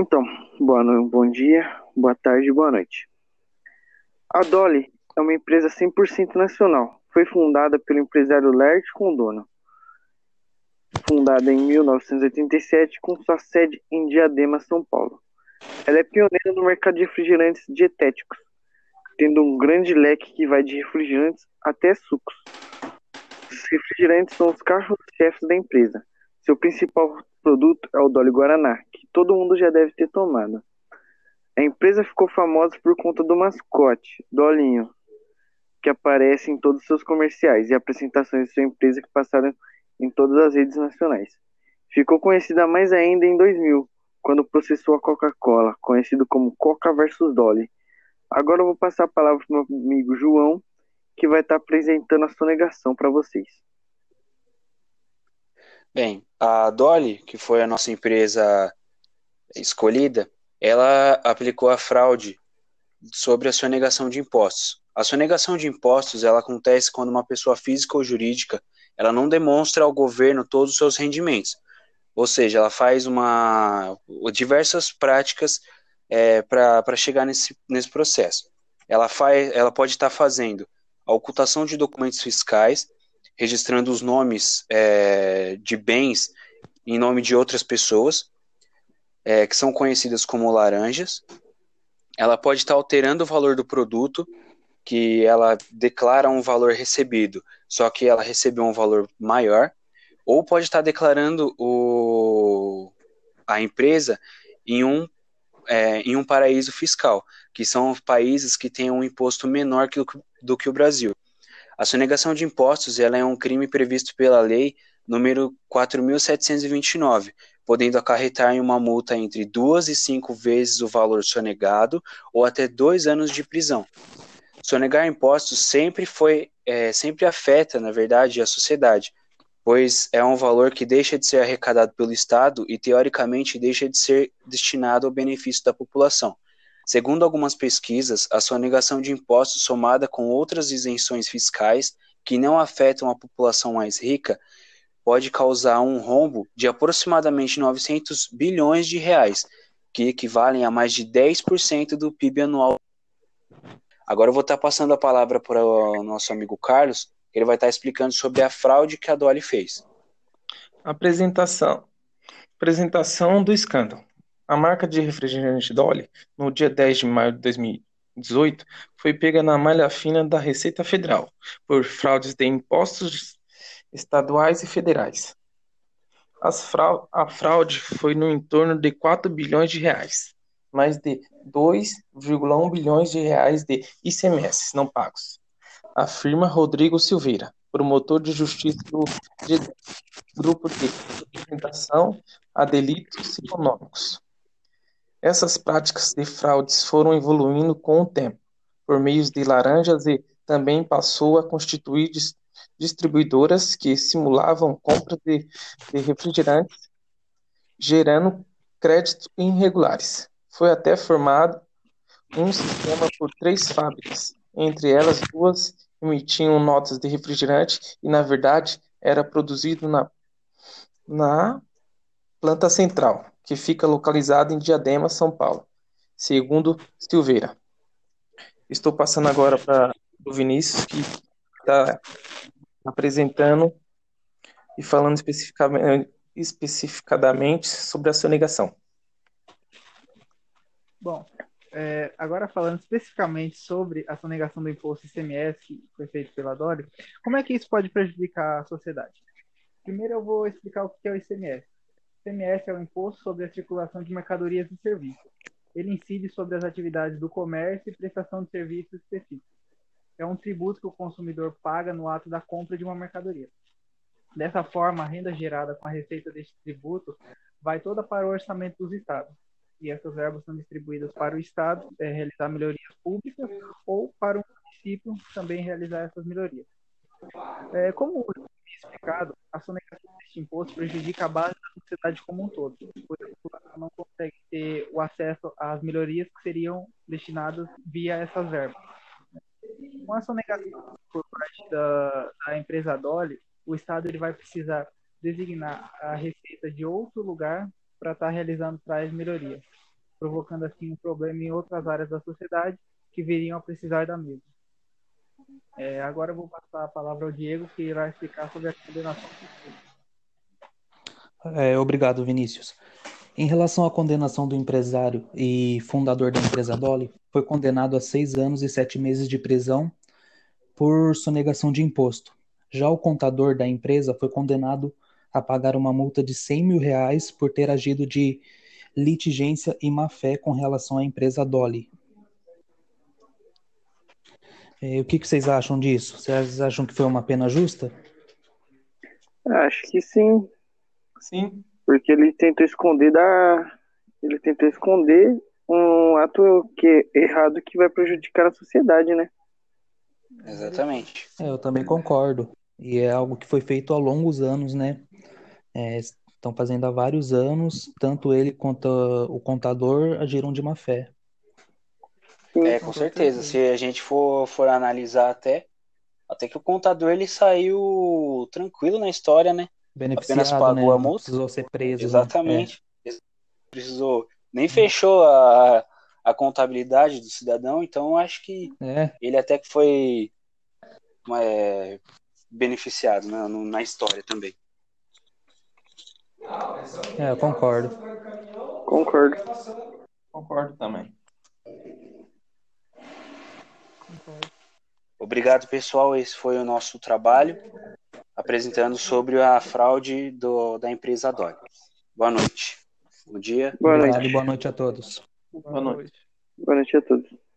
Então, boa noite, bom dia, boa tarde, boa noite. A Dolly é uma empresa 100% nacional. Foi fundada pelo empresário Laerte Condono. Fundada em 1987 com sua sede em Diadema, São Paulo. Ela é pioneira no mercado de refrigerantes dietéticos, tendo um grande leque que vai de refrigerantes até sucos. Os refrigerantes são os carros-chefes da empresa. Seu principal produto é o Dolly Guaraná, que todo mundo já deve ter tomado. A empresa ficou famosa por conta do mascote, Dolinho, que aparece em todos os seus comerciais e apresentações de sua empresa que passaram em todas as redes nacionais. Ficou conhecida mais ainda em 2000, quando processou a Coca-Cola, conhecido como Coca versus Dolly. Agora eu vou passar a palavra para o meu amigo João, que vai estar apresentando a sonegação para vocês. Bem, a Dolly, que foi a nossa empresa escolhida, ela aplicou a fraude sobre a sonegação de impostos. A sonegação de impostos ela acontece quando uma pessoa física ou jurídica ela não demonstra ao governo todos os seus rendimentos. Ou seja, ela faz uma diversas práticas é, para chegar nesse, nesse processo. Ela, faz, ela pode estar fazendo a ocultação de documentos fiscais, registrando os nomes é, de bens em nome de outras pessoas, é, que são conhecidas como laranjas. Ela pode estar alterando o valor do produto, que ela declara um valor recebido, só que ela recebeu um valor maior, ou pode estar declarando o, a empresa em um, é, em um paraíso fiscal, que são países que têm um imposto menor que, do que o Brasil. A sonegação de impostos ela é um crime previsto pela lei número 4.729, podendo acarretar em uma multa entre duas e cinco vezes o valor sonegado ou até dois anos de prisão. Sonegar impostos sempre foi, é, sempre afeta, na verdade, a sociedade, pois é um valor que deixa de ser arrecadado pelo Estado e, teoricamente, deixa de ser destinado ao benefício da população. Segundo algumas pesquisas, a sonegação de impostos somada com outras isenções fiscais que não afetam a população mais rica pode causar um rombo de aproximadamente 900 bilhões de reais, que equivalem a mais de 10% do PIB anual. Agora eu vou estar passando a palavra para o nosso amigo Carlos, que ele vai estar explicando sobre a fraude que a Dolly fez. Apresentação. Apresentação do escândalo. A marca de refrigerante Dolly, no dia 10 de maio de 2018, foi pega na malha fina da Receita Federal por fraudes de impostos estaduais e federais. A fraude foi no entorno de 4 bilhões de reais, mais de 2,1 bilhões de reais de ICMS não pagos, afirma Rodrigo Silveira, promotor de justiça do Grupo de Representação a Delitos Econômicos. Essas práticas de fraudes foram evoluindo com o tempo, por meio de laranjas e também passou a constituir distribuidoras que simulavam compras de, de refrigerantes, gerando créditos irregulares. Foi até formado um sistema por três fábricas, entre elas duas emitiam notas de refrigerante e, na verdade, era produzido na, na planta central que fica localizado em Diadema, São Paulo, segundo Silveira. Estou passando agora para o Vinícius, que está apresentando e falando especificamente, especificadamente sobre a sonegação. Bom, é, agora falando especificamente sobre a sonegação do imposto ICMS que foi feito pela Dori, como é que isso pode prejudicar a sociedade? Primeiro eu vou explicar o que é o ICMS. ICMS é o Imposto sobre a Circulação de Mercadorias e Serviços. Ele incide sobre as atividades do comércio e prestação de serviços específicos. É um tributo que o consumidor paga no ato da compra de uma mercadoria. Dessa forma, a renda gerada com a receita deste tributo vai toda para o orçamento dos estados. E essas verbas são distribuídas para o estado é, realizar melhorias públicas ou para o município também realizar essas melhorias. É, como explicado, a sonegação deste imposto prejudica a base da sociedade como um todo, pois a população não consegue ter o acesso às melhorias que seriam destinadas via essas verbas. Com a sonegação por parte da, da empresa Dolly, o Estado ele vai precisar designar a receita de outro lugar para estar tá realizando tais melhorias. provocando assim um problema em outras áreas da sociedade que viriam a precisar da mesma. É, agora eu vou passar a palavra ao Diego, que irá explicar sobre a condenação. É, obrigado, Vinícius. Em relação à condenação do empresário e fundador da empresa Dolly, foi condenado a seis anos e sete meses de prisão por sonegação de imposto. Já o contador da empresa foi condenado a pagar uma multa de 100 mil reais por ter agido de litigência e má-fé com relação à empresa Dolly. É, o que, que vocês acham disso? Vocês acham que foi uma pena justa? Acho que sim, Sim, porque ele tentou esconder da. Ele tentou esconder um ato que errado que vai prejudicar a sociedade, né? Exatamente. É, eu também concordo. E é algo que foi feito há longos anos, né? É, estão fazendo há vários anos, tanto ele quanto o contador agiram de má fé. Sim, É, com certeza. Se a gente for, for analisar até, até que o contador ele saiu tranquilo na história, né? Beneficiado, pagou né? a Não multa. precisou ser preso. né? Exatamente. Precisou. Nem fechou a, a contabilidade do cidadão, então acho que É, ele até que foi é, beneficiado né, no- na história também. é, eu concordo. concordo. concordo também. Obrigado, pessoal. Esse foi o nosso trabalho apresentando sobre a fraude do, da empresa Dória. Boa noite. Bom dia. Boa Obrigado noite. boa noite a todos. Boa noite. Boa noite a todos.